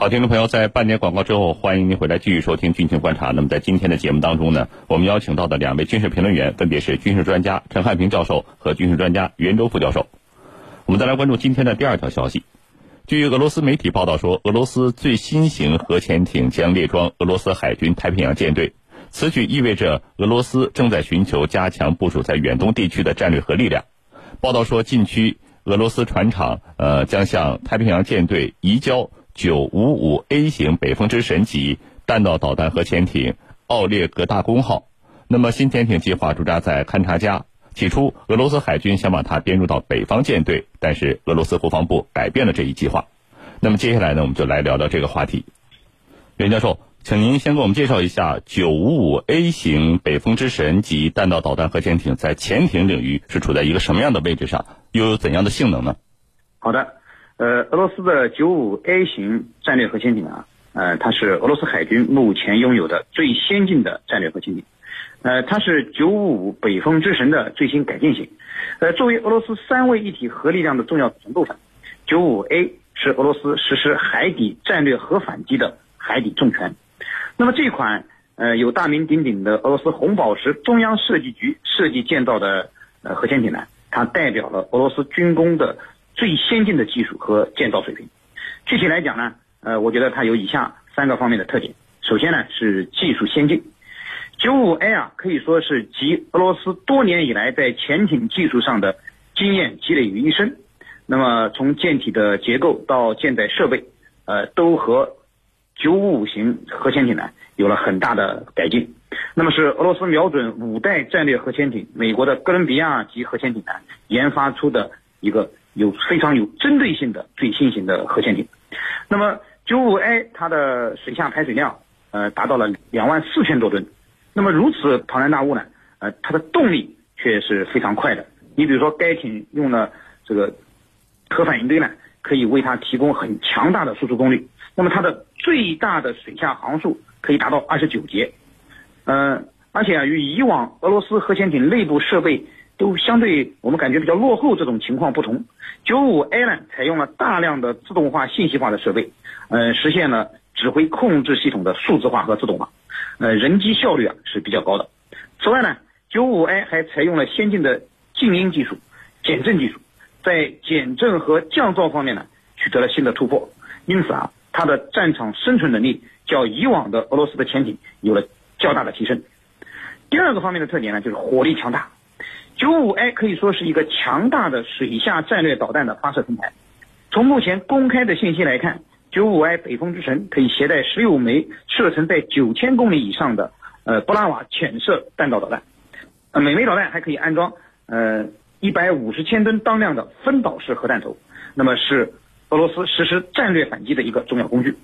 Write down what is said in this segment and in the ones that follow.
好，听众朋友，在半年广告之后，欢迎您回来继续收听军情观察。那么在今天的节目当中呢，我们邀请到的两位军事评论员分别是军事专家陈汉平教授和军事专家袁周副教授。我们再来关注今天的第二条消息。据俄罗斯媒体报道说，俄罗斯最新型核潜艇将列装俄罗斯海军太平洋舰队，此举意味着俄罗斯正在寻求加强部署在远东地区的战略核力量。报道说，近期俄罗斯船厂呃将向太平洋舰队移交。九五五 A 型北风之神级弹道导弹核潜艇奥列格大公号，那么新潜艇计划驻扎在勘察加。起初，俄罗斯海军想把它编入到北方舰队，但是俄罗斯国防部改变了这一计划。那么接下来呢，我们就来聊聊这个话题。袁教授，请您先给我们介绍一下九五五 A 型北风之神级弹道导弹核潜艇在潜艇领域是处在一个什么样的位置上，又有怎样的性能呢？好的。呃，俄罗斯的九五 A 型战略核潜艇啊，呃，它是俄罗斯海军目前拥有的最先进的战略核潜艇，呃，它是九五五北风之神的最新改进型，呃，作为俄罗斯三位一体核力量的重要组成部分，九五 A 是俄罗斯实施海底战略核反击的海底重拳。那么这款呃有大名鼎鼎的俄罗斯红宝石中央设计局设计建造的呃核潜艇呢，它代表了俄罗斯军工的。最先进的技术和建造水平，具体来讲呢，呃，我觉得它有以下三个方面的特点。首先呢是技术先进，九五 A 啊可以说是集俄罗斯多年以来在潜艇技术上的经验积累于一身。那么从舰体的结构到舰载设备，呃，都和九五五型核潜艇呢有了很大的改进。那么是俄罗斯瞄准五代战略核潜艇美国的哥伦比亚级核潜艇呢研发出的一个。有非常有针对性的最新型的核潜艇，那么九五 A 它的水下排水量呃达到了两万四千多吨，那么如此庞然大物呢，呃它的动力却是非常快的。你比如说该艇用了这个核反应堆呢，可以为它提供很强大的输出功率，那么它的最大的水下航速可以达到二十九节，呃而且啊与以往俄罗斯核潜艇内部设备。都相对我们感觉比较落后这种情况不同，九五 A 呢采用了大量的自动化、信息化的设备，呃，实现了指挥控制系统的数字化和自动化，呃，人机效率啊是比较高的。此外呢，九五 A 还采用了先进的静音技术、减震技术，在减震和降噪方面呢取得了新的突破，因此啊，它的战场生存能力较以往的俄罗斯的潜艇有了较大的提升。第二个方面的特点呢，就是火力强大。九五 A 可以说是一个强大的水下战略导弹的发射平台。从目前公开的信息来看，九五 A 北风之神可以携带十六枚射程在九千公里以上的呃布拉瓦潜射弹道导弹，呃每枚导弹还可以安装呃一百五十千吨当量的分导式核弹头，那么是俄罗斯实施战略反击的一个重要工具。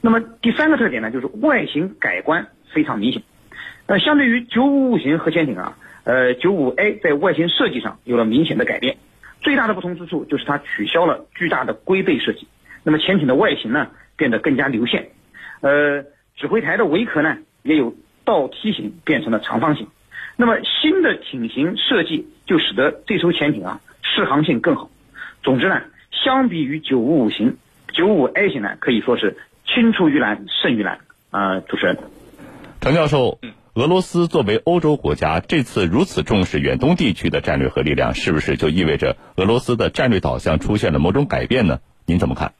那么第三个特点呢，就是外形改观非常明显。呃，相对于九五五型核潜艇啊。呃，九五 A 在外形设计上有了明显的改变，最大的不同之处就是它取消了巨大的龟背设计，那么潜艇的外形呢变得更加流线，呃，指挥台的围壳呢也有倒梯形变成了长方形，那么新的艇型设计就使得这艘潜艇啊适航性更好。总之呢，相比于九五五型，九五 A 型呢可以说是青出于蓝胜于蓝。啊，主持人，陈教授。俄罗斯作为欧洲国家，这次如此重视远东地区的战略核力量，是不是就意味着俄罗斯的战略导向出现了某种改变呢？您怎么看？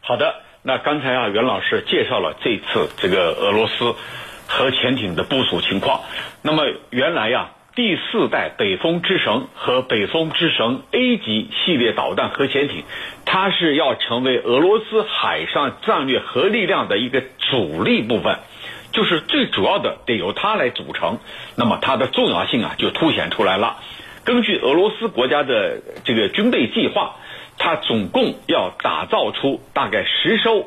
好的，那刚才啊，袁老师介绍了这次这个俄罗斯核潜艇的部署情况。那么原来呀，第四代北风之神和北风之神 A 级系列导弹核潜艇，它是要成为俄罗斯海上战略核力量的一个主力部分。就是最主要的得由它来组成，那么它的重要性啊就凸显出来了。根据俄罗斯国家的这个军备计划，它总共要打造出大概十艘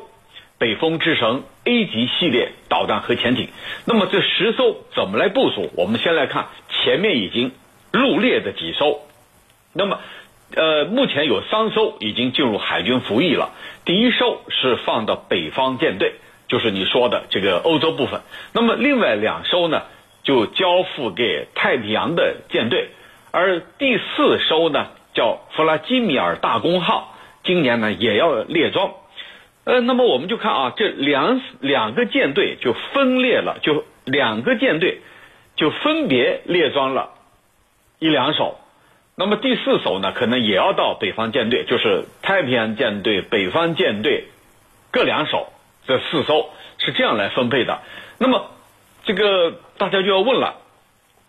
北风之神 A 级系列导弹核潜艇。那么这十艘怎么来部署？我们先来看前面已经入列的几艘。那么，呃，目前有三艘已经进入海军服役了。第一艘是放到北方舰队。就是你说的这个欧洲部分，那么另外两艘呢，就交付给太平洋的舰队，而第四艘呢叫弗拉基米尔大公号，今年呢也要列装。呃，那么我们就看啊，这两两个舰队就分裂了，就两个舰队就分别列装了一两艘。那么第四艘呢，可能也要到北方舰队，就是太平洋舰队、北方舰队各两艘，这四艘是这样来分配的。那么这个大家就要问了，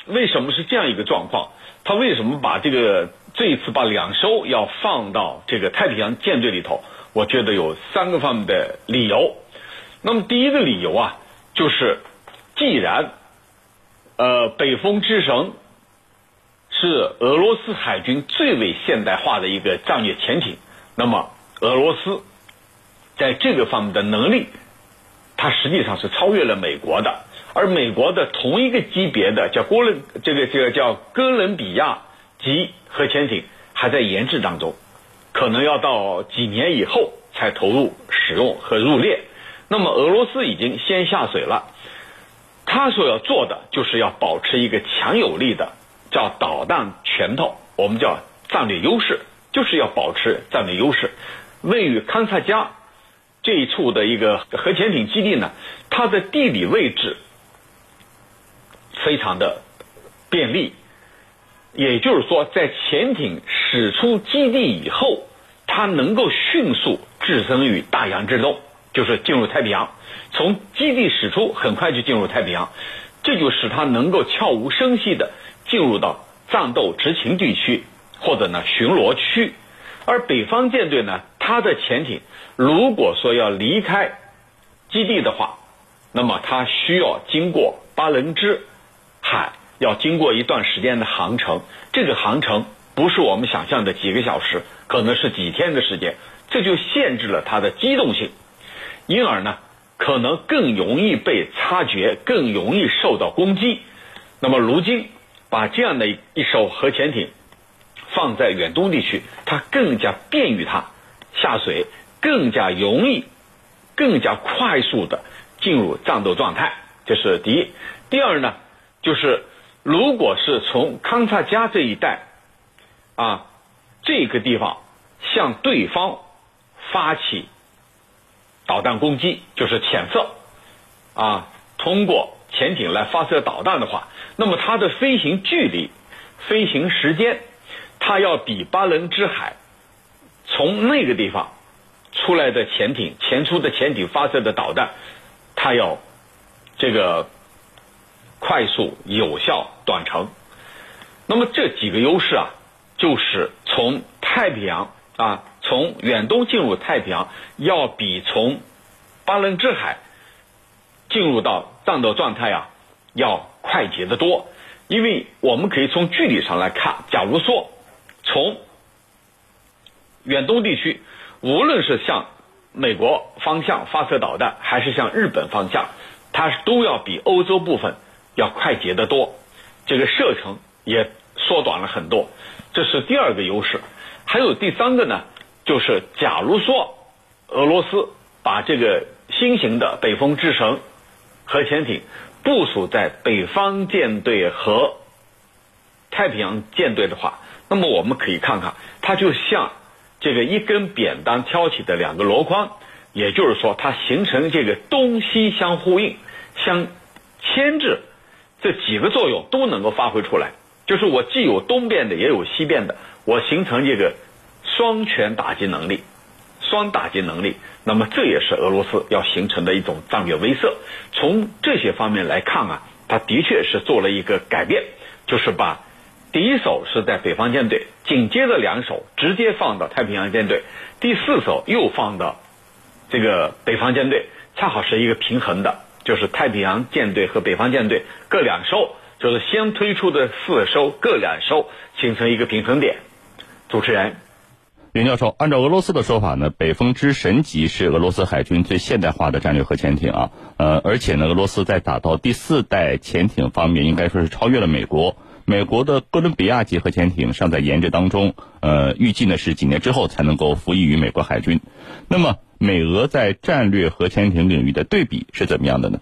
为什么是这样一个状况？他为什么把这个这一次把两艘要放到这个太平洋舰队里头？我觉得有三个方面的理由。那么第一个理由啊，就是既然呃北风之神是俄罗斯海军最为现代化的一个战略潜艇，那么俄罗斯在这个方面的能力，它实际上是超越了美国的。而美国的同一个级别的叫哥伦这个这个叫哥伦比亚级核潜艇还在研制当中，可能要到几年以后才投入使用和入列。那么俄罗斯已经先下水了，他所要做的就是要保持一个强有力的。叫导弹拳头，我们叫战略优势，就是要保持战略优势。位于堪萨加这一处的一个核潜艇基地呢，它的地理位置非常的便利，也就是说，在潜艇驶出基地以后，它能够迅速置身于大洋之中，就是进入太平洋。从基地驶出，很快就进入太平洋，这就使它能够悄无声息的。进入到战斗执勤地区或者呢巡逻区，而北方舰队呢，它的潜艇如果说要离开基地的话，那么它需要经过巴伦支海，要经过一段时间的航程。这个航程不是我们想象的几个小时，可能是几天的时间，这就限制了它的机动性，因而呢，可能更容易被察觉，更容易受到攻击。那么如今。把这样的一艘核潜艇放在远东地区，它更加便于它下水，更加容易、更加快速的进入战斗状态。这是第一。第二呢，就是如果是从康察加这一带啊这个地方向对方发起导弹攻击，就是潜射啊，通过。潜艇来发射导弹的话，那么它的飞行距离、飞行时间，它要比巴伦支海从那个地方出来的潜艇、前出的潜艇发射的导弹，它要这个快速、有效、短程。那么这几个优势啊，就是从太平洋啊，从远东进入太平洋，要比从巴伦支海。进入到战斗状态啊，要快捷得多，因为我们可以从距离上来看，假如说从远东地区，无论是向美国方向发射导弹，还是向日本方向，它都要比欧洲部分要快捷得多，这个射程也缩短了很多，这是第二个优势。还有第三个呢，就是假如说俄罗斯把这个新型的北风之神核潜艇部署在北方舰队和太平洋舰队的话，那么我们可以看看，它就像这个一根扁担挑起的两个箩筐，也就是说，它形成这个东西相呼应、相牵制，这几个作用都能够发挥出来。就是我既有东边的，也有西边的，我形成这个双拳打击能力。双打击能力，那么这也是俄罗斯要形成的一种战略威慑。从这些方面来看啊，它的确是做了一个改变，就是把第一手是在北方舰队，紧接着两手直接放到太平洋舰队，第四手又放到这个北方舰队，恰好是一个平衡的，就是太平洋舰队和北方舰队各两艘，就是先推出的四艘各两艘，形成一个平衡点。主持人。袁教授，按照俄罗斯的说法呢，北风之神级是俄罗斯海军最现代化的战略核潜艇啊，呃，而且呢，俄罗斯在打造第四代潜艇方面，应该说是超越了美国。美国的哥伦比亚级核潜艇尚在研制当中，呃，预计呢是几年之后才能够服役于美国海军。那么，美俄在战略核潜艇领域的对比是怎么样的呢？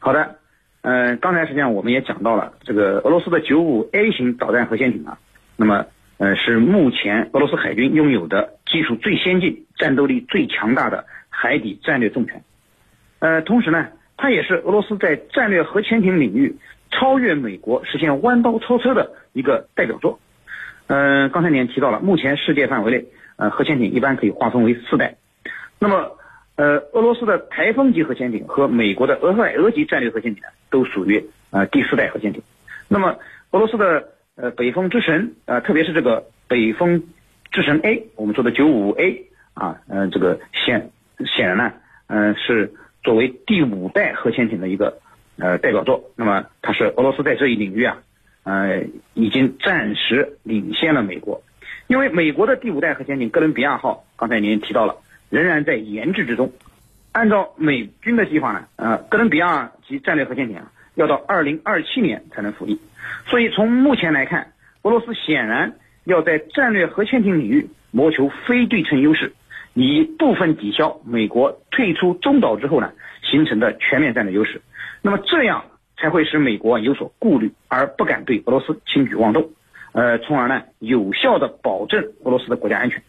好的，嗯，刚才实际上我们也讲到了这个俄罗斯的九五 A 型导弹核潜艇啊，那么。呃，是目前俄罗斯海军拥有的技术最先进、战斗力最强大的海底战略重拳。呃，同时呢，它也是俄罗斯在战略核潜艇领域超越美国、实现弯道超车的一个代表作。嗯，刚才您提到了，目前世界范围内，呃，核潜艇一般可以划分为四代。那么，呃，俄罗斯的台风级核潜艇和美国的俄亥俄级战略核潜艇，都属于呃第四代核潜艇。那么，俄罗斯的呃北风之神啊，特别是这个北风之神 A，我们说的九五 A 啊，嗯，这个显显然呢，嗯，是作为第五代核潜艇的一个呃代表作。那么，它是俄罗斯在这一领域啊。呃，已经暂时领先了美国，因为美国的第五代核潜艇哥伦比亚号，刚才您提到了，仍然在研制之中。按照美军的计划呢，呃，哥伦比亚级战略核潜艇，要到二零二七年才能服役。所以从目前来看，俄罗斯显然要在战略核潜艇领域谋求非对称优势，以部分抵消美国退出中导之后呢形成的全面战略优势。那么这样。才会使美国有所顾虑，而不敢对俄罗斯轻举妄动，呃，从而呢有效的保证俄罗斯的国家安全。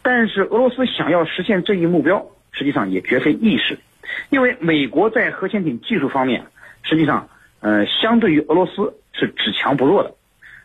但是俄罗斯想要实现这一目标，实际上也绝非易事，因为美国在核潜艇技术方面，实际上呃相对于俄罗斯是只强不弱的。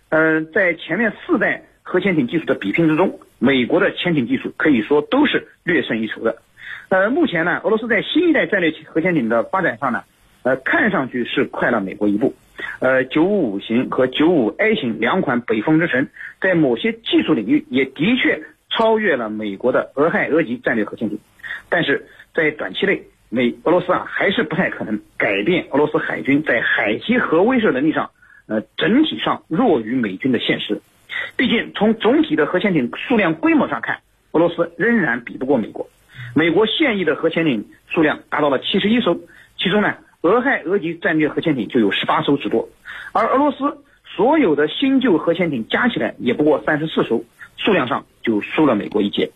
呃，在前面四代核潜艇技术的比拼之中，美国的潜艇技术可以说都是略胜一筹的。呃，目前呢，俄罗斯在新一代战略核潜艇的发展上呢。呃，看上去是快了美国一步，呃，九五五型和九五 A 型两款北风之神，在某些技术领域也的确超越了美国的俄亥俄级战略核潜艇，但是在短期内，美俄罗斯啊还是不太可能改变俄罗斯海军在海基核威慑能力上，呃，整体上弱于美军的现实。毕竟从总体的核潜艇数量规模上看，俄罗斯仍然比不过美国。美国现役的核潜艇数量达到了七十一艘，其中呢。俄亥俄级战略核潜艇就有十八艘之多，而俄罗斯所有的新旧核潜艇加起来也不过三十四艘，数量上就输了美国一截。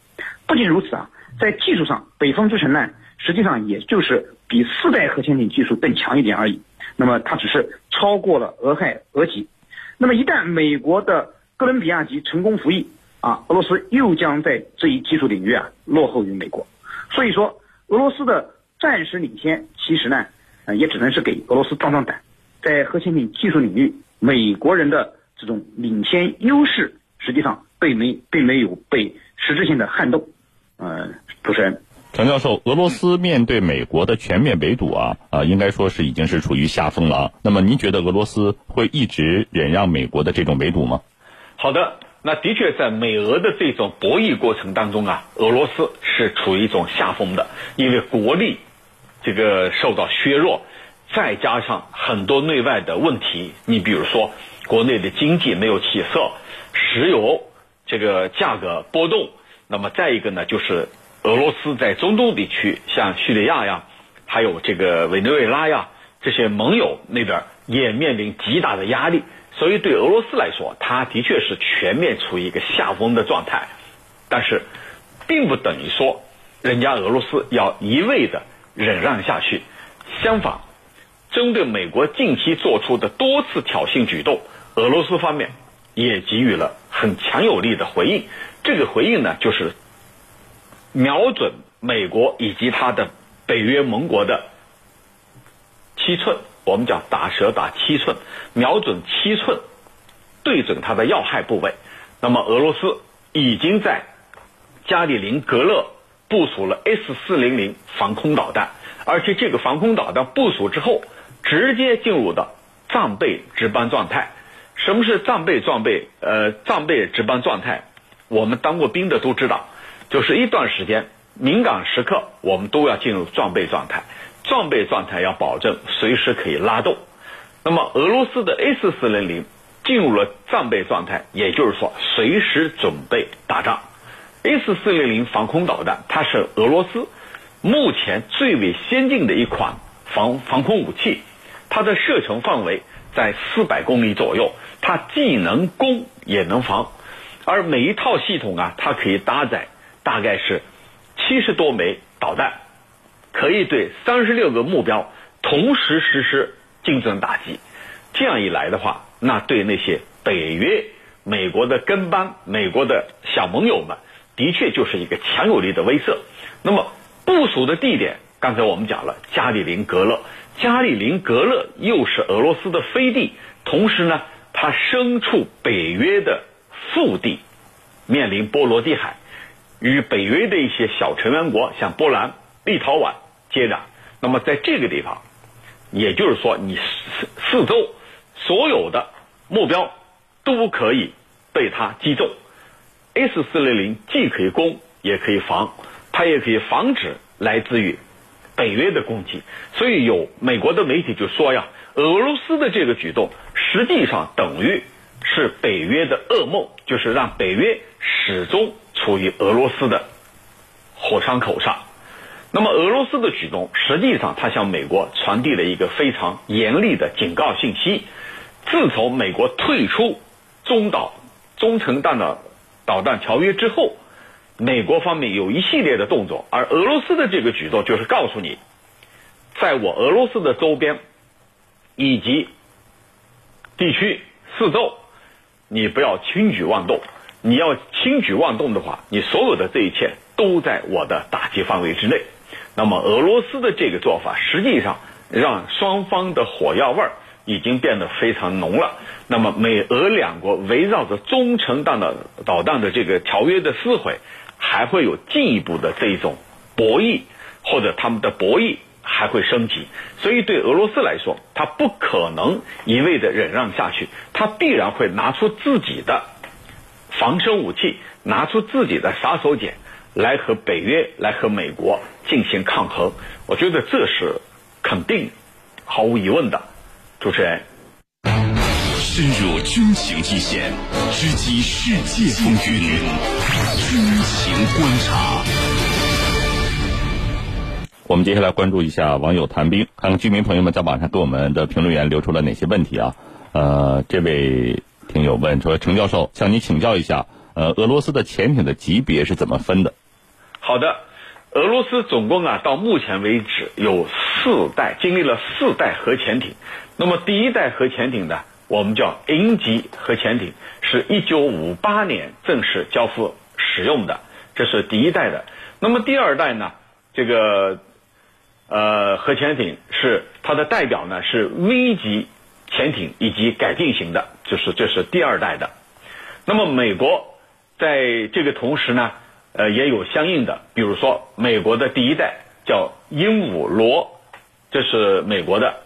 不仅如此啊，在技术上，北风之神呢，实际上也就是比四代核潜艇技术更强一点而已。那么它只是超过了俄亥俄级。那么一旦美国的哥伦比亚级成功服役啊，俄罗斯又将在这一技术领域啊落后于美国。所以说，俄罗斯的暂时领先，其实呢。也只能是给俄罗斯壮壮胆，在核潜艇技术领域，美国人的这种领先优势，实际上并没并没有被实质性的撼动。呃，主持人，陈教授，俄罗斯面对美国的全面围堵啊啊，应该说是已经是处于下风了啊。那么您觉得俄罗斯会一直忍让美国的这种围堵吗？好的，那的确在美俄的这种博弈过程当中啊，俄罗斯是处于一种下风的，因为国力。这个受到削弱，再加上很多内外的问题，你比如说国内的经济没有起色，石油这个价格波动，那么再一个呢，就是俄罗斯在中东地区，像叙利亚呀，还有这个委内瑞拉呀，这些盟友那边也面临极大的压力，所以对俄罗斯来说，它的确是全面处于一个下风的状态，但是并不等于说人家俄罗斯要一味的。忍让下去，相反，针对美国近期做出的多次挑衅举动，俄罗斯方面也给予了很强有力的回应。这个回应呢，就是瞄准美国以及他的北约盟国的七寸，我们叫打蛇打七寸，瞄准七寸，对准他的要害部位。那么，俄罗斯已经在加里宁格勒。部署了 S 四零零防空导弹，而且这个防空导弹部署之后，直接进入到战备值班状态。什么是战备装备？呃，战备值班状态，我们当过兵的都知道，就是一段时间敏感时刻，我们都要进入装备状态。装备状态要保证随时可以拉动。那么俄罗斯的 S 四零零进入了战备状态，也就是说随时准备打仗。S 四零零防空导弹，它是俄罗斯目前最为先进的一款防防空武器，它的射程范围在四百公里左右，它既能攻也能防，而每一套系统啊，它可以搭载大概是七十多枚导弹，可以对三十六个目标同时实施精准打击。这样一来的话，那对那些北约、美国的跟班、美国的小盟友们。的确就是一个强有力的威慑。那么，部署的地点，刚才我们讲了加里宁格勒，加里宁格勒又是俄罗斯的飞地，同时呢，它身处北约的腹地，面临波罗的海，与北约的一些小成员国像波兰、立陶宛接壤。那么在这个地方，也就是说，你四四周所有的目标都可以被它击中。S 四零零既可以攻，也可以防，它也可以防止来自于北约的攻击。所以有美国的媒体就说呀，俄罗斯的这个举动实际上等于是北约的噩梦，就是让北约始终处于俄罗斯的火伤口上。那么俄罗斯的举动实际上，它向美国传递了一个非常严厉的警告信息。自从美国退出中导中程弹道导弹条约之后，美国方面有一系列的动作，而俄罗斯的这个举动就是告诉你，在我俄罗斯的周边以及地区四周，你不要轻举妄动。你要轻举妄动的话，你所有的这一切都在我的打击范围之内。那么俄罗斯的这个做法，实际上让双方的火药味儿已经变得非常浓了。那么美俄两国围绕着中程弹道导弹的这个条约的撕毁，还会有进一步的这种博弈，或者他们的博弈还会升级。所以对俄罗斯来说，他不可能一味的忍让下去，他必然会拿出自己的防身武器，拿出自己的杀手锏。来和北约、来和美国进行抗衡，我觉得这是肯定、毫无疑问的。主持人，深入军情一线，直击世界风云，军情观察。我们接下来关注一下网友谈兵，看看居民朋友们在网上给我们的评论员留出了哪些问题啊？呃，这位听友问说：“程教授，向你请教一下。”呃，俄罗斯的潜艇的级别是怎么分的？好的，俄罗斯总共啊，到目前为止有四代，经历了四代核潜艇。那么第一代核潜艇呢，我们叫鹰级核潜艇，是一九五八年正式交付使用的，这是第一代的。那么第二代呢，这个呃核潜艇是它的代表呢是 V 级潜艇以及改进型的，就是这是第二代的。那么美国。在这个同时呢，呃，也有相应的，比如说美国的第一代叫鹦鹉螺，这是美国的，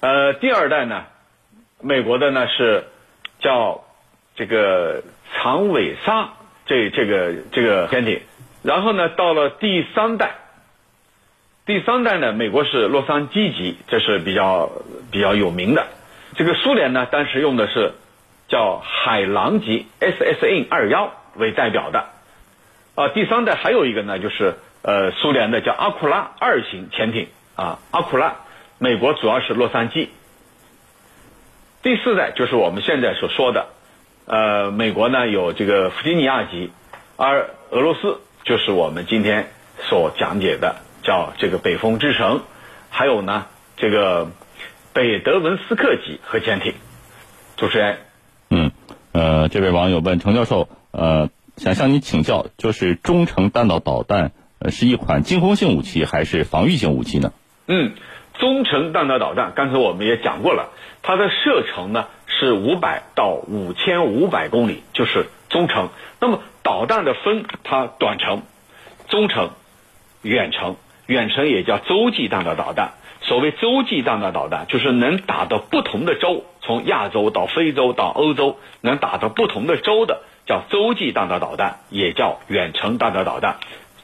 呃，第二代呢，美国的呢是叫这个长尾鲨，这这个这个潜艇，然后呢，到了第三代，第三代呢，美国是洛杉矶级，这是比较比较有名的，这个苏联呢，当时用的是。叫海狼级 SSN 二幺为代表的，啊，第三代还有一个呢，就是呃苏联的叫阿库拉二型潜艇啊，阿库拉，美国主要是洛杉矶。第四代就是我们现在所说的，呃，美国呢有这个弗吉尼亚级，而俄罗斯就是我们今天所讲解的叫这个北风之城，还有呢这个北德文斯克级核潜艇。主持人。嗯，呃，这位网友问程教授，呃，想向你请教，就是中程弹道导弹，呃，是一款进攻性武器还是防御性武器呢？嗯，中程弹道导弹，刚才我们也讲过了，它的射程呢是五百到五千五百公里，就是中程。那么导弹的分，它短程、中程、远程，远程也叫洲际弹道导弹。所谓洲际弹道导弹，就是能打到不同的洲，从亚洲到非洲到欧洲，能打到不同的洲的，叫洲际弹道导弹，也叫远程弹道导弹。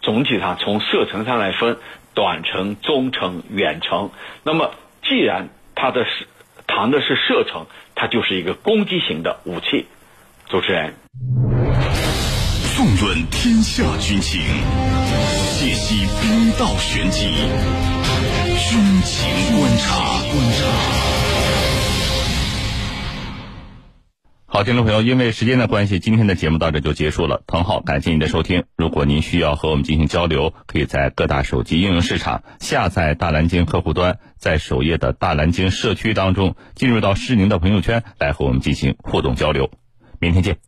总体上从射程上来分，短程、中程、远程。那么既然它的是谈的是射程，它就是一个攻击型的武器。主持人，纵论天下军情，解析兵道玄机。军情观察，观察。好，听众朋友，因为时间的关系，今天的节目到这就结束了。彭浩，感谢您的收听。如果您需要和我们进行交流，可以在各大手机应用市场下载大蓝鲸客户端，在首页的大蓝鲸社区当中，进入到诗宁的朋友圈来和我们进行互动交流。明天见。